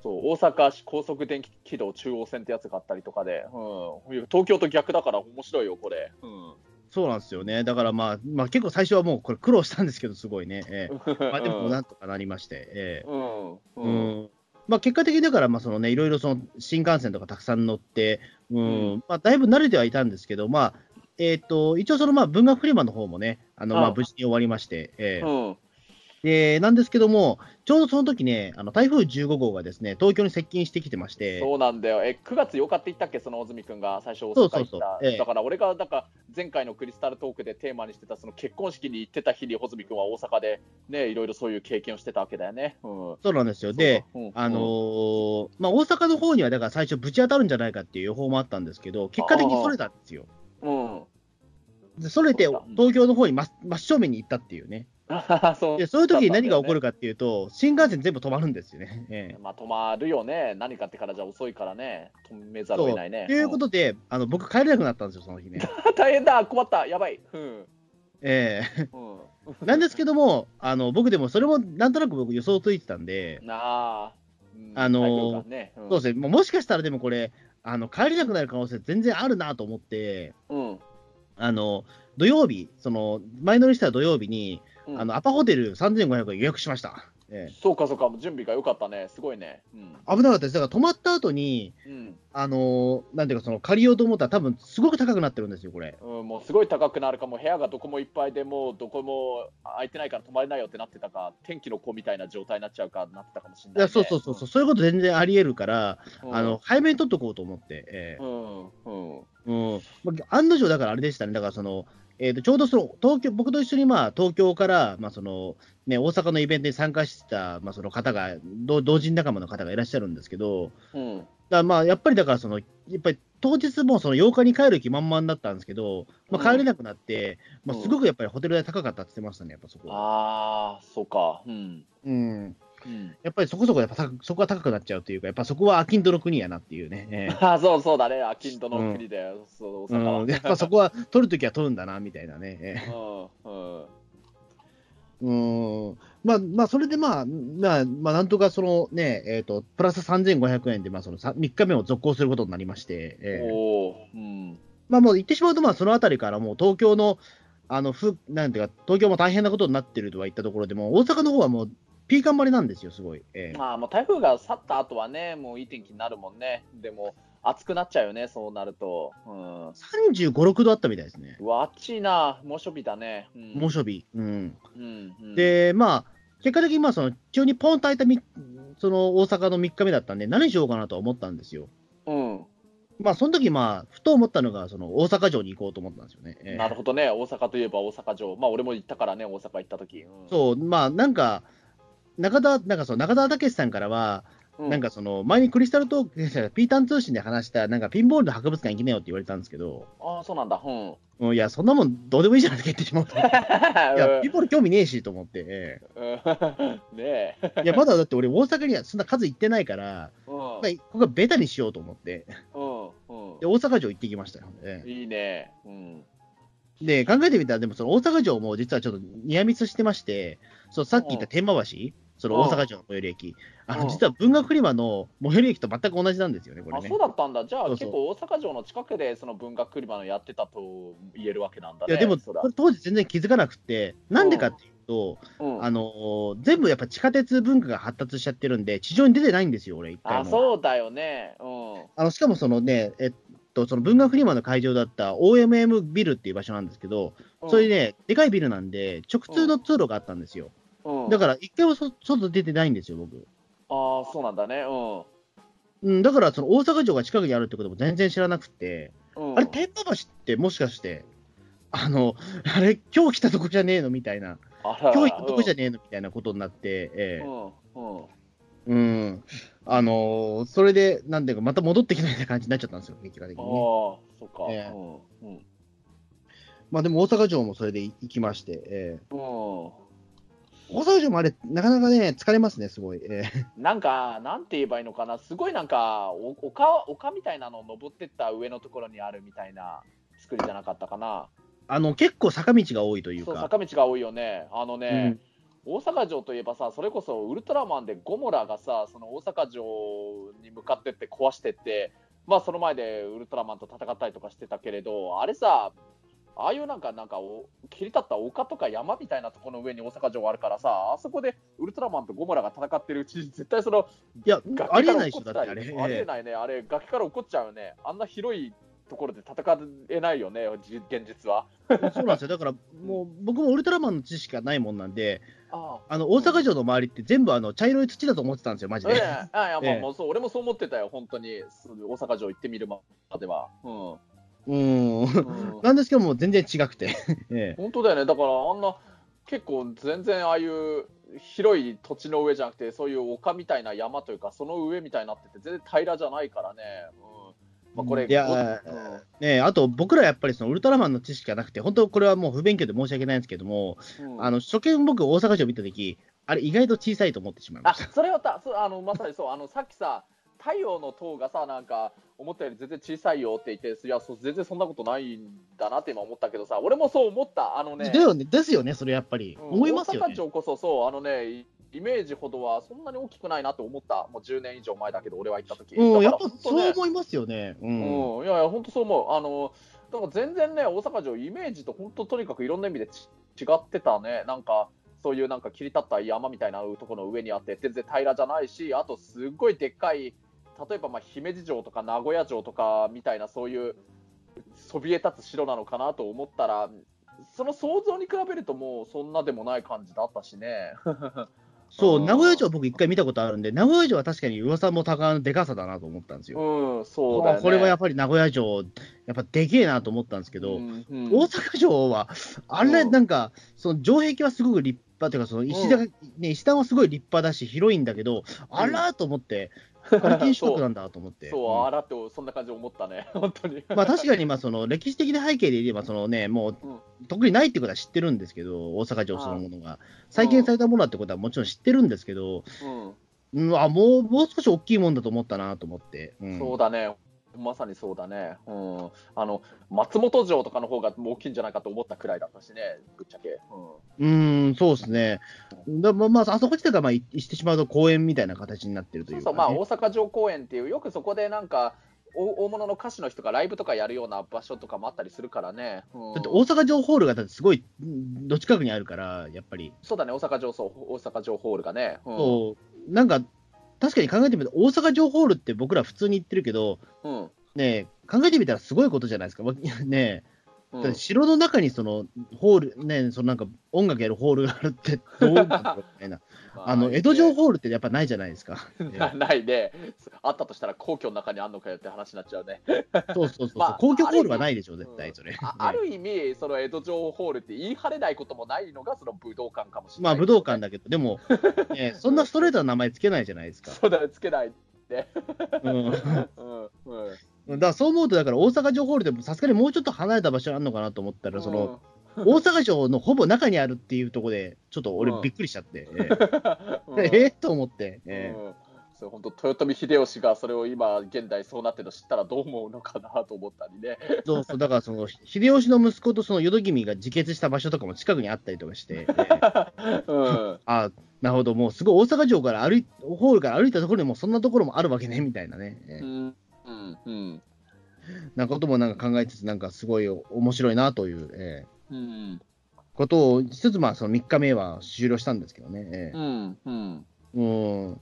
そう大阪市高速電気軌道中央線ってやつがあったりとかで、うん、東京と逆だから面白いよ、これ。うん。そうなんですよね、だからまあ、まあ、結構最初はもうこれ苦労したんですけど、すごいね、ええ。まあ、でもなんとかなりまして、ええ。うん。ううんんまあ、結果的にだから、まあそのね、いろいろその新幹線とかたくさん乗って、うんうん。まあ、だいぶ慣れてはいたんですけど、まあえー、と一応、そのまあ文学フリマの方もね、あのまああ無事に終わりまして、ええうんで、なんですけども、ちょうどその時ね、あの台風15号がですね、東京に接近してきてまして、そうなんだよ。え、9月8日って言ったっけ、その大住君が最初大阪行った。そうそうそうええだから俺が、だから前回のクリスタルトークでテーマにしてた、その結婚式に行ってた日に穂積君は大阪で、ね、いろいろそういう経験をしてたわけだよね。うん。そうなんですよ。で、そうそう、あのーまあ、大阪の方にはだから最初、ぶち当たるんじゃないかっていう予報もあったんですけど、結果的にそれたんですよ。うん。それて東京の方に真真正面に行ったっていうね。そうでそういう時に何が起こるるかっていうと、新幹線全部止まるんですよね。ええまあ、止まるよね。何かってからじゃ遅いからね。止めざるを得ないね。ということで、あの僕、帰れなくなったんですよ、その日ね。う ん大変だ困ったやばい。うん。ええうん。なんですけども、あの僕でもそれもなんとなく僕、予想ついてたんで、なあ。うんあのね、うんそうですね、もうもしかしたらでもこれ、あの帰れなくなる可能性全然あるなと思って、うん。あの土曜日、その前乗りした土曜日に、うんあのアパホテル3500円予約しました。えそうかそうか、準備が良かったね。すごいね。うん。え危なかったです。だから泊まった後に、うんあのなんていうか、その借りようと思ったら、多分すごく高くなってるんですよ、これ。うん、もうすごい高くなるかも、部屋がどこもいっぱいでもうどこも空いてないから泊まれないよってなってたか、天気の子みたいな状態になっちゃうかなってたかもしれない、ね。いやそうそうそうそう、そういうこと全然ありえるから、うん。あの早めに取っとこうと思って、ええうん、うん、うんまあ案の定、だからあれでしたね、だからその、えー、とちょうどその東京僕と一緒に、まあ、東京から、まあそのね、大阪のイベントに参加してた、まあ、その方が同、同人仲間の方がいらっしゃるんですけど、うん。だまあやっぱりだからその、やっぱり当日もその8日に帰る気満々だったんですけど、まあ、帰れなくなって、まあ、すごくやっぱりホテル代高かったって言ってましたね、やっぱそこは。ああ、そうか。うん。うん、うん、やっぱりそこそこやっぱ高そこは高くなっちゃうというか、やっぱそこはアキンドの国やなっていうね。ええあそうそうだね、アキンドの国で、そう大阪は。うん、やっぱそこは取るときは取るんだなみたいなね。ええうん、まあ、まあ、それでまあ、まあ、まあ、なんとかそのね、えっ、と、プラス3500円で、まあ、そのさ3日目を続行することになりまして、ええおお、うん。まあ、もう言ってしまうと、まあ、そのあたりからもう東京の、あの、ふ、なんていうか、東京も大変なことになってるとは言ったところでも、大阪の方はもう、ピーカン張りなんですよ、すごい。ええまあ、もう台風が去った後はね、もういい天気になるもんね。でも、暑くなっちゃうよね、そうなると。うん。35、6度あったみたいですね。うわ、暑いな、猛暑日だね。うん、猛暑日。うん。うん、うん、で、まあ、結果的に、まあ、その、急にポンと空いたみ、その、大阪の3日目だったんで、何しようかなとは思ったんですよ。うん、まあ、その時まあ、ふと思ったのが、その、大阪城に行こうと思ったんですよね。ええなるほどね、大阪といえば大阪城。まあ、俺も行ったからね、大阪行った時。うん、そう、まあ、なんか、中田、なんかその中田武さんからは、うなんかその、前にクリスタルトーク、ピータン通信で話した、なんかピンボールの博物館行きなよって言われたんですけど、ああ、そうなんだ。うん。うんいや、そんなもんどうでもいいじゃないですか、言ってしまうと。いや、ピンボール興味ねえしと思って、ねえ。えいや、まだだって俺、大阪にはそんな数行ってないから、うんまあ、ここはベタにしようと思って、うんで、大阪城行ってきましたよ。えうん。いいね。うん。えで、考えてみたら、でもその大阪城も実はちょっとニアミスしてまして、そうさっき言った天満橋、その大阪城の最寄り駅、あうんの実は文学フリマの最寄り駅と全く同じなんですよね、これあ、ねそう。だったんだ。じゃあ、そうそう結構大阪城の近くでその文学クリマのやってたと言えるわけなんだね。いや、でも、当時全然気づかなくて、なんでかっていうと、うん、あのー全部やっぱ地下鉄文化が発達しちゃってるんで、地上に出てないんですよ、俺、一回あ、も。そうだよね。うん。あのしかもそのね、えっと、その文学フリマの会場だった OMM ビルっていう場所なんですけど、それね、でかいビルなんで、直通の通路があったんですよ。うん、だから、一回もそ外出てないんですよ、僕。ああ、そうなんだね。ううん、だから、その大阪城が近くにあるってことも全然知らなくて、ん。うん、あれ、天満橋ってもしかして、あの、あれ、今日来たとこじゃねえのみたいな、あら今日行ったとこじゃねえのみたいなことになって、ええうん。うん。うん、あのーそれで、なんていうか、また戻ってきたみたいな感じになっちゃったんですよ、結果的ああ、にね。そっか。ええうん。うん。まあでも大阪城もそれで行きまして、ええうん大阪城もあれ、なかなかね、疲れますね、すごい。ええなんか、なんて言えばいいのかな、すごいなんか、お丘丘みたいなの登ってった上のところにあるみたいな作りじゃなかったかな。あの、結構坂道が多いというそう、か、坂道が多いよね。あのね、大阪城といえばさ、それこそウルトラマンでゴモラがさ、その大阪城に向かってって壊してって、まあその前でウルトラマンと戦ったりとかしてたけれど、あれさ、ああいうなんか、なんかお切り立った丘とか山みたいなところの上に大阪城があるからさ、あそこでウルトラマンとゴモラが戦ってるうちに、絶対その、いや、崖ありえないでしょ、だってあれ。りありえないね、あれ、崖から落っこっちゃうよね。あんな広いところで戦えないよね、じ現実は。そうなんですよ。だから、もう、僕もウルトラマンの知識がないもんなんで、ああの、大阪城の周りって全部あの、茶色い土だと思ってたんですよ、マジええで。あいや、まあ、ええもうそう、俺もそう思ってたよ、本当に、大阪城行ってみるまでは。うん。うん。うんなんですけども、全然違くて。ええ本当だよね、だからあんな、結構全然ああいう広い土地の上じゃなくて、そういう丘みたいな山というか、その上みたいになってて、全然平らじゃないからね。うんまあ、これ、いやごうんねえあと、僕らやっぱりそのウルトラマンの知識がなくて、本当、これはもう不勉強で申し訳ないんですけども、うんあの初見、僕、大阪城見たとき、あれ、意外と小さいと思ってしまいまあした。それはたそうあのまさにそうあのさっきさ太陽の塔がさなんか思ったより全然小さいよって言っていやそう全然そんなことないんだなって今思ったけどさ俺もそう思ったあのねだよねですよね、それやっぱり。うん思いますよね。大阪城こそそうあのねイイメージほどはそんなに大きくないなって思ったもう10年以上前だけど俺は行った時うん、やっぱそう思いますよね。うん。うん、いやいや、本当そう思う。あの、だから全然ね、大阪城、イメージと本当とにかくいろんな意味でち違ってたね。なんか、そういうなんか切り立った山みたいなところの上にあって、全然平らじゃないし、あとすっごいでっかい、例えばまあ姫路城とか名古屋城とかみたいな、そういうそびえ立つ城なのかなと思ったら、その想像に比べるともうそんなでもない感じだったしね。そうう、ん名古屋城僕一回見たことあるんで、名古屋城は確かに噂も高のでかさだなと思ったんですよ。うん、そうだよね。これはやっぱり名古屋城、やっぱでけえなと思ったんですけど、うんうん大阪城は、あれ、うんなんか、その城壁はすごく立派というか、その石段、ね、石段はすごい立派だし、広いんだけど、あらーと思って、あれ、天守閣なんだと思って。そう、うんあらってそんな感じ思ったね、本当に。まあ確かに、まあその歴史的な背景で言えば、そのね、もううん特にないってことは知ってるんですけど、大阪城そのものが。再建されたものだってことはもちろん知ってるんですけど、うんうん、あもう、もう少し大きいもんだと思ったなと思って。うんそうだね、まさにそうだね、うん、あの松本城とかの方が大きいんじゃないかと思ったくらいだったしね、ぶっちゃけ。うーん、そうですね。だまあ、まあ、あそこ自体が、まあ、いしてしまうと公園みたいな形になってるといううか、そそう、ね。まあ、大阪城公園っていう、よくそこでなんか、お大物の歌手の人がライブとかやるような場所とかもあったりするからね。うんだって大阪城ホールがだってすごい、うんど近くにあるから、やっぱり。そうだね、大阪城そう大阪城ホールがね。うんそう、なんか、確かに考えてみると、大阪城ホールって僕ら普通に言ってるけど、うんねえ考えてみたらすごいことじゃないですか。わねうん城の中にそのホール、ねえ、そのなんか音楽やるホールがあるって どうなんだろうみたいな。あの、江戸城ホールってやっぱないじゃないですか。な ないね、あったとしたら皇居の中にあんのかよって話になっちゃうね。そうそうそう。まあ公共ホールはないでしょ、絶対それ。あある意味、その江戸城ホールって言い張れないこともないのがその武道館かもしれない、まあ武道館だけど、でも、ね、そんなストレートな名前つけないじゃないですか。そうだね、つけない。うん、うんうんだからそう思うと、だから大阪城ホールでもさすがにもうちょっと離れた場所あるのかなと思ったら、その、大阪城のほぼ中にあるっていうところで、ちょっと俺うん。びっくりしちゃって、えうん。えええと思って、ええうん。そう本当豊臣秀吉がそれを今現代そうなってるの知ったらどう思うのかなと思ったりね。そうそう、だからその、秀吉の息子とその淀君が自決した場所とかも近くにあったりとかして、ええ うん。あなるほど、もうすごい大阪城から歩い、ホールから歩いたところにもそんなところもあるわけね、みたいなね。ええうんうんうんなんかこともなんか考えつつ、なんかすごい面白いなという、ええうんことをしつつ、まあその3日目は終了したんですけどね。ええうんうんうん。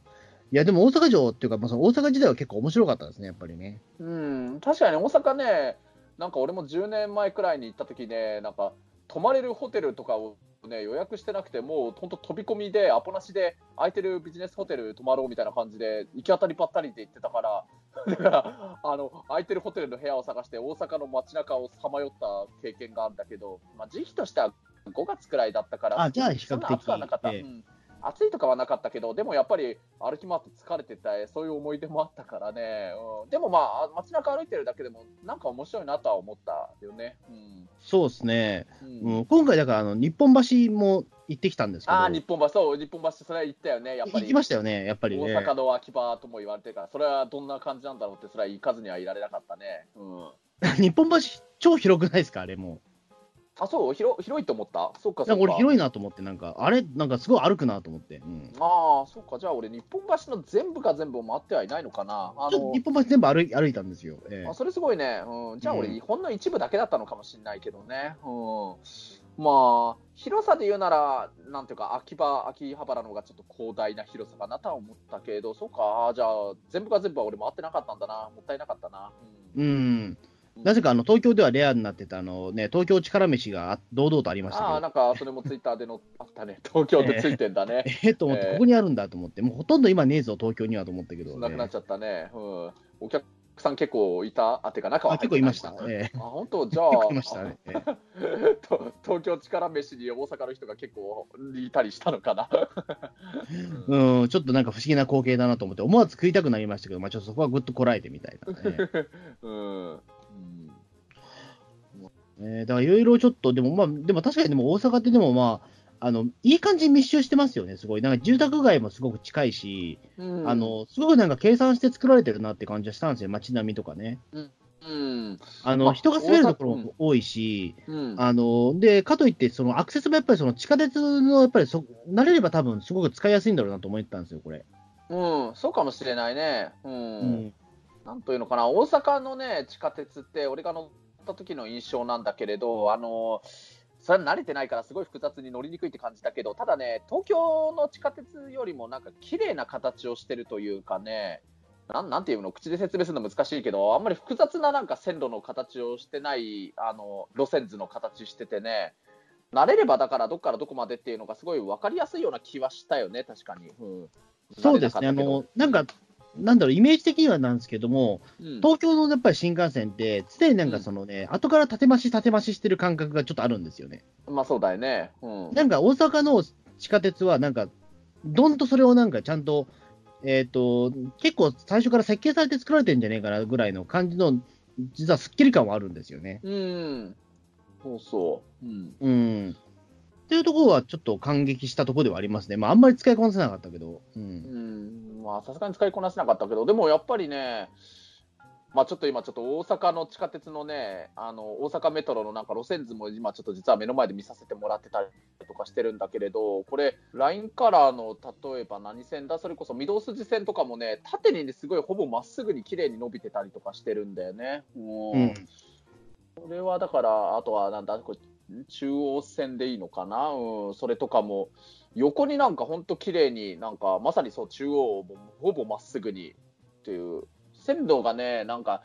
いや、でも大阪城っていうか、まあ、その大阪時代は結構面白かったですね、やっぱりね。うん、確かに大阪ね、なんか俺も10年前くらいに行った時ね、なんか泊まれるホテルとかを、ね、予約してなくて、もう本当飛び込みで、アポなしで空いてるビジネスホテル泊まろうみたいな感じで、行き当たりばったりで行ってたから、だからあの空いてるホテルの部屋を探して、大阪の街中をさまよった経験があるんだけど、まあ、時期としては5月くらいだったから、あじゃあ比較的なかった。ええうん暑いとかはなかったけど、でもやっぱり歩き回って疲れてた、そういう思い出もあったからね、うん、でもまあ、街中歩いてるだけでも、なんか面白いなとは思ったよね。うん。そうですね。うん。うん、今回、だからあの日本橋も行ってきたんですけど、ああ、日本橋、そう、日本橋、それは行ったよね、やっぱり。行きましたよね、やっぱりね。大阪の秋葉とも言われてるから、それはどんな感じなんだろうって、それは行かずにはいられなかったね。うん、日本橋、超広くないですか、あれもあ、そう？広、広いと思った？そっか、う。か俺、そっか。広いなと思って、なんか、あれ、なんかすごい歩くなと思って。うんああ、そっか、じゃあ俺、日本橋の全部が全部回ってはいないのかな。あの日本橋全部歩い歩いたんですよ。ええあそれすごいね、うん、じゃあ俺、うんほんの一部だけだったのかもしれないけどね、うん、まあ、広さで言うなら、なんていうか、秋葉、秋葉原の方がちょっと広大な広さかなとは思ったけど、そうか、じゃあ、全部が全部は俺回ってなかったんだな、もったいなかったな。うんうん。なぜかあの東京ではレアになってたあの、ね、東京力飯があ堂々とありましたけど、ああ、なんかそれもツイッターでのあったね。東京でついてんだね。えー、と思って、えー。ここにあるんだと思って、もうほとんど今ねえぞ、東京にはと思ったけど、ね。なくなっちゃったね。うん。お客さん結構いた？あ、てか中は結構いました、えあ、本当？じゃあ、結構いましたね。東京力飯に大阪の人が結構いたりしたのかな？うん、ちょっとなんか不思議な光景だなと思って、思わず食いたくなりましたけど、まあ、ちょっとそこはぐっとこらえてみたいな、ね。うん。うんえーだからいろいろちょっと、でもまあ、でも確かにでも大阪ってでもまあ、あのいい感じに密集してますよね、すごい。なんか住宅街もすごく近いし、うんあのすごくなんか計算して作られてるなって感じはしたんですよ、街並みとかね。うん。あの、まあ人が住めるところも多いし、うん。あのでかといって、そのアクセスもやっぱりその地下鉄のやっぱりそ慣れれば多分すごく使いやすいんだろうなと思ってたんですよ、これ。うん、そうかもしれないね。うん。うんなんというのかな、大阪のね、地下鉄って、俺が乗っった時の印象なんだけれど、あの、それは慣れてないからすごい複雑に乗りにくいって感じだけど、ただね、東京の地下鉄よりもなんか綺麗な形をしてるというかね、なんなんていうの、口で説明するの難しいけど、あんまり複雑ななんか線路の形をしてない、あの、路線図の形しててね、慣れればだからどっからどこまでっていうのがすごい分かりやすいような気はしたよね、確かに。うん、そうですね、あのなんか、なんだろう、イメージ的にはなんですけども、うん東京のやっぱり新幹線って、常になんかそのね、後から縦増し、縦増ししてる感覚がちょっとあるんですよね。まあそうだよね。うん。なんか大阪の地下鉄は、なんか、どんとそれをなんかちゃんと、えっ、と、結構最初から設計されて作られてるんじゃねえかなぐらいの感じの、実はすっきり感はあるんですよね。うん。そうそう。うん。うん。っていうところはちょっと感激したところではありますね。まあ、あんまり使いこなせなかったけど。う。うんん。まあさすがに使いこなせなかったけど、でもやっぱりね、まあちょっと今ちょっと大阪の地下鉄のね、あの大阪メトロのなんか路線図も今ちょっと実は目の前で見させてもらってたりとかしてるんだけれど、これラインカラーの例えば何線だ、それこそ御堂筋線とかもね、縦にねすごいほぼまっすぐに綺麗に伸びてたりとかしてるんだよね。うんうん。これはだから、あとはなんだ、これ中央線でいいのかな、うん、それとかも、横になんか本当綺麗に、なんかまさにそう、中央もほぼまっすぐにっていう、線路がね、なんか、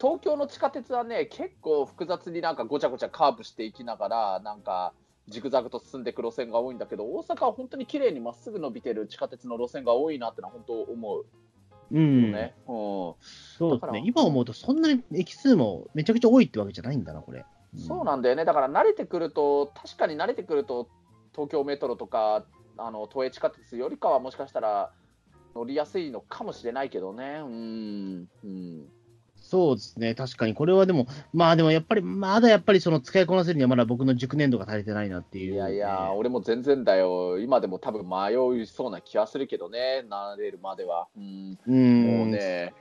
東京の地下鉄はね、結構複雑になんかごちゃごちゃカーブしていきながら、なんか、ジグザグと進んでいく路線が多いんだけど、大阪は本当に綺麗にまっすぐ伸びてる地下鉄の路線が多いなってのは本当思ううん。よね。うんだからそうですね。今思うと、そんなに駅数もめちゃくちゃ多いってわけじゃないんだな、これ。そうなんだよね、だから慣れてくると、確かに慣れてくると、東京メトロとか、あの都営地下鉄よりかは、もしかしたら乗りやすいのかもしれないけどね。うん、うん、そうですね。確かに。これはでも、まあでもやっぱり、まだやっぱりその使いこなせるにはまだ僕の熟年度が足りてないなっていう、いやいや、俺も全然だよ、今でも多分迷いそうな気はするけどね、慣れるまでは。うんうん。もうね、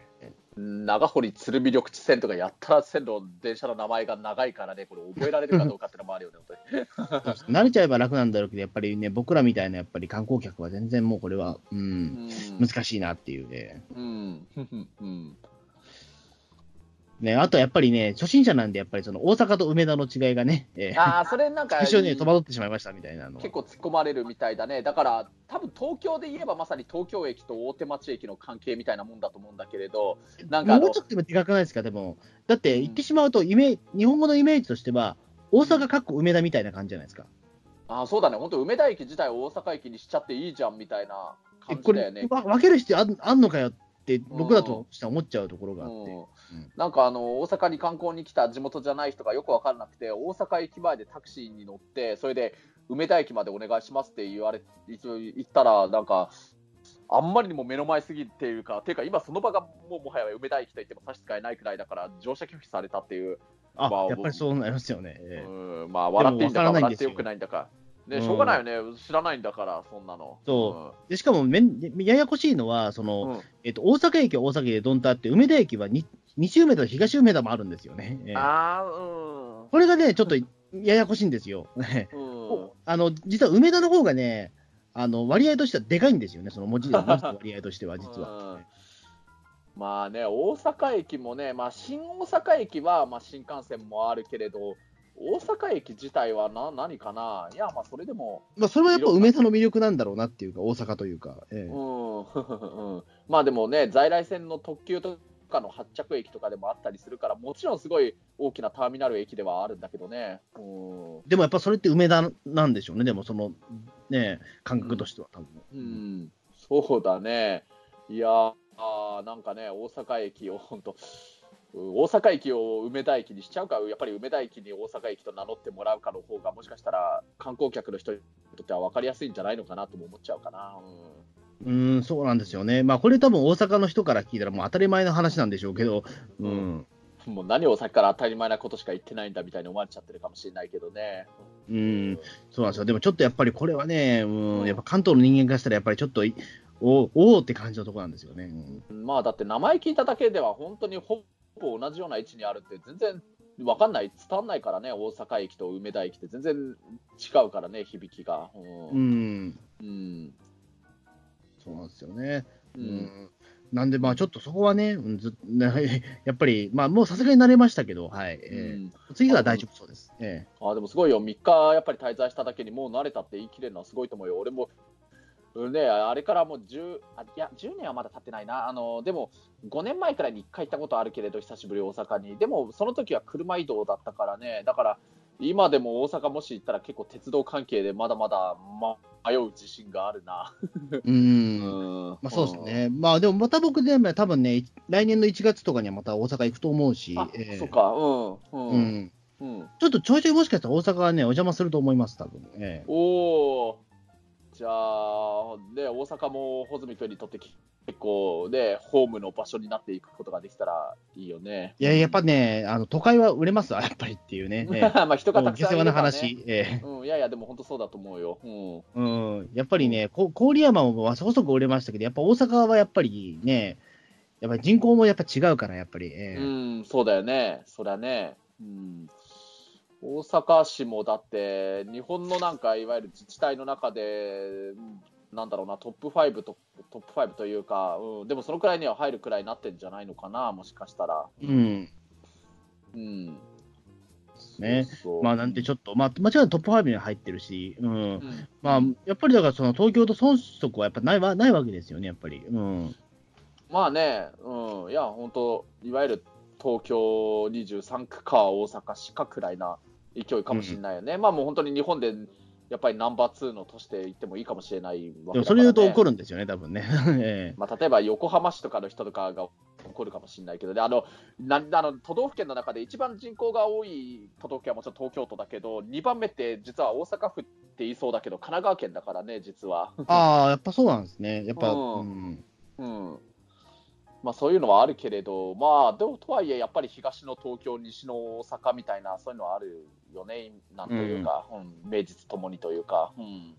長堀鶴見緑地線とかやったら線路、電車の名前が長いからね、これ覚えられるかどうかってのもあるよね、本当に。慣れちゃえば楽なんだろうけど、やっぱりね、僕らみたいなやっぱり観光客は全然もうこれは、うん、うん難しいなっていうね。うん、うん、ね、あとやっぱりね、初心者なんで、やっぱりその大阪と梅田の違いがね、えー、ああ、それなんか最初ね、戸惑ってしまいましたみたいな。結構突っ込まれるみたいだね、だから多分東京で言えばまさに東京駅と大手町駅の関係みたいなもんだと思うんだけれど、なんかもうちょっとでかくないですか、でも。だって言ってしまうとイメージ、日本語のイメージとしては、大阪かっこ梅田みたいな感じじゃないですか？あーそうだね、本当、梅田駅自体を大阪駅にしちゃっていいじゃんみたいな感じだよね。わ分ける必要あんあんのかよって、僕だとしては思っちゃうところがあって。うんなんかあの大阪に観光に来た地元じゃない人がよく分からなくて、大阪駅前でタクシーに乗って、それで梅田駅までお願いしますって言われ言ったら、なんか、あんまりにも目の前すぎっていうか、ていうか今、その場がもうもはや梅田駅と言っても差し支えないくらいだから、乗車拒否されたっていう、あ、まあやっぱりそうなりますよね。ええうんまあ、笑っていいんだか笑ってよくないんだか。ね、うんしょうがないよね、知らないんだから、そんなの。そでしかもめん、ややこしいのは、その、うんうんえっと、大阪駅は大阪駅でドンタって、梅田駅はに西梅田と東梅田もあるんですよね。ええああ、うん。これがね、ちょっとややこしいんですよ。うん あの、実は梅田の方がね、あの、割合としてはでかいんですよね、その文字文字の割合としては、実は。まあね、大阪駅もね、まあ、新大阪駅は、まあ、新幹線もあるけれど、大阪駅自体はな何かな、いや、まあ、それでも、まあ、それはやっぱ梅田の魅力なんだろうなっていうか、大阪というか。ええ。うん、う んまあでもね、在来線の特急とかの発着駅とかでもあったりするから、もちろんすごい大きなターミナル駅ではあるんだけどね。うん。でもやっぱそれって梅田なんでしょうね、でもその、ね、感覚としては、多分うん、そうだね。いやーなんかね、大阪駅を本当、うん大阪駅を梅田駅にしちゃうか、やっぱり梅田駅に大阪駅と名乗ってもらうかの方が、もしかしたら観光客の人にとっては分かりやすいんじゃないのかなとも思っちゃうかな。うーん、そうなんですよね。まあ、これ多分大阪の人から聞いたらもう当たり前の話なんでしょうけど、うん。うん、もう何をさっきから当たり前なことしか言ってないんだみたいに思われちゃってるかもしれないけどね。うん、そうなんですよ。でもちょっとやっぱりこれはね、うん、やっぱ関東の人間からしたらやっぱりちょっとい、おおーって感じのところなんですよね。うんまあだって名前聞いただけでは本当にほぼ同じような位置にあるって全然分かんない、伝わんないからね、大阪駅と梅田駅って全然違うからね、響きが。ううんん、うんそうなんですよね。ううんん。なんで、まあちょっとそこはね、うんずね やっぱり、まあもうさすがに慣れましたけど、はい。えうんー次は大丈夫そうです。えあでもすごいよ、3日やっぱり滞在しただけにもう慣れたって言い切れるのはすごいと思うよ。俺もうんね、あれからもう10あいや10年はまだ経ってないなあの、でも5年前くらいに1回行ったことあるけれど、久しぶり大阪に、でもその時は車移動だったからね、だから今でも大阪もし行ったら結構鉄道関係でまだまだ、ま、迷う自信があるな。え うん。うんまあそうですね。まあでもまた僕ね、多分ね、来年の1月とかにはまた大阪行くと思うし、あ、ええそっか、うん、う、うんん。うん。ちょっとちょいちょいもしかしたら大阪はね、お邪魔すると思います、多分。ええおお、じゃあ、ね、大阪も穂積君にとってき結構ね、ホームの場所になっていくことができたらいいよね。いや、やっぱね、あの都会は売れますわ、やっぱりっていうね。え えまあ人がたくさんいるから、ね。話、ええうん、いやいや、でも本当そうだと思うよ。うん。うん、やっぱりね、こ郡山もそこそこ売れましたけど、やっぱ大阪はやっぱりね、やっぱり人口もやっぱ違うから、やっぱり。ええうん、そうだよね。そりゃね。うん。大阪市もだって、日本のなんか、いわゆる自治体の中で、うんなんだろうな、トップ5と、トップ5というか、うん、でもそのくらいには入るくらいになってんじゃないのかな、もしかしたら。うん。うん。ねまあなんでちょっと、まあ間違いなくトップ5に入ってるし、うん。うんまあ、やっぱりだからその東京と遜色はやっぱないわないわけですよね、やっぱり。うん。まあね、うん、いや、本当、いわゆる東京23区か大阪市かくらいな勢いかもしれないよね。まあもう本当に日本で、やっぱりナンバー2の都市で言ってもいいかもしれないわけね。でもそれ言うと怒るんですよね、多分ね。え まあ、例えば横浜市とかの人とかが怒るかもしれないけどね、あのなあの都道府県の中で一番人口が多い都道府県はもちろん東京都だけど、2番目って実は大阪府って言いそうだけど、神奈川県だからね、実は。えああ、やっぱそうなんですね。やっぱ、ううんん。うんまあ、そういうのはあるけれど、まあ、でもとはいえ、やっぱり東の東京、西の大阪みたいな、そういうのはあるよね、なんというか、うん。名実ともにというか。うん。で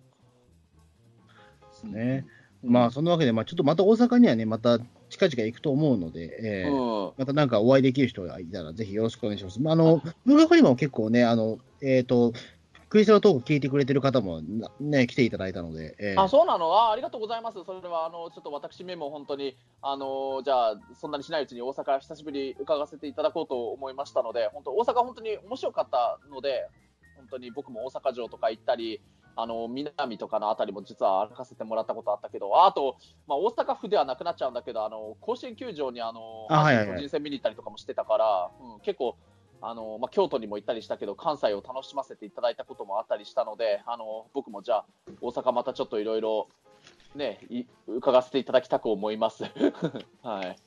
すね。うん。まあ、そんなわけで、まあ、ちょっとまた大阪にはね、また近々行くと思うので、ええ。うん。またなんかお会いできる人がいたら、ぜひよろしくお願いします。まあ、あの、文学にも結構ね、あの、えっ、と、クリスタルトーク聞いてくれてる方もなね、来ていただいたので、ええ。あそうなの？あありがとうございます、それはあのちょっと私めも本当に、あのじゃあ、そんなにしないうちに大阪、久しぶりに伺わせていただこうと思いましたので、本当、大阪、本当に面白かったので、本当に僕も大阪城とか行ったり、あの南とかのあたりも実は歩かせてもらったことあったけど、あと、まあ、大阪府ではなくなっちゃうんだけど、あの甲子園球場にあの人戦見に行ったりとかもしてたから、うん結構。あのまあ、京都にも行ったりしたけど関西を楽しませていただいたこともあったりしたのであの僕もじゃあ大阪またちょっといろいろねい伺わせていただきたく思います。はい。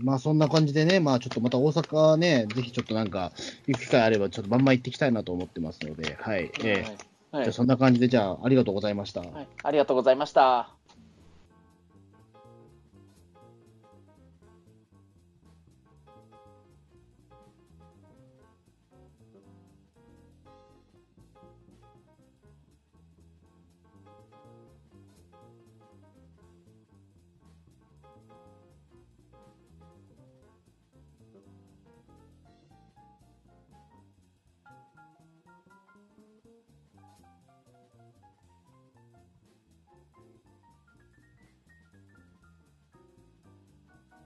まあそんな感じでね、まあちょっとまた大阪ね、ぜひちょっとなんか、行く機会あれば、ちょっとバンバン行ってきたいなと思ってますので、はい。ええはいじゃあそんな感じで、じゃあ、ありがとうございました。はい、ありがとうございました。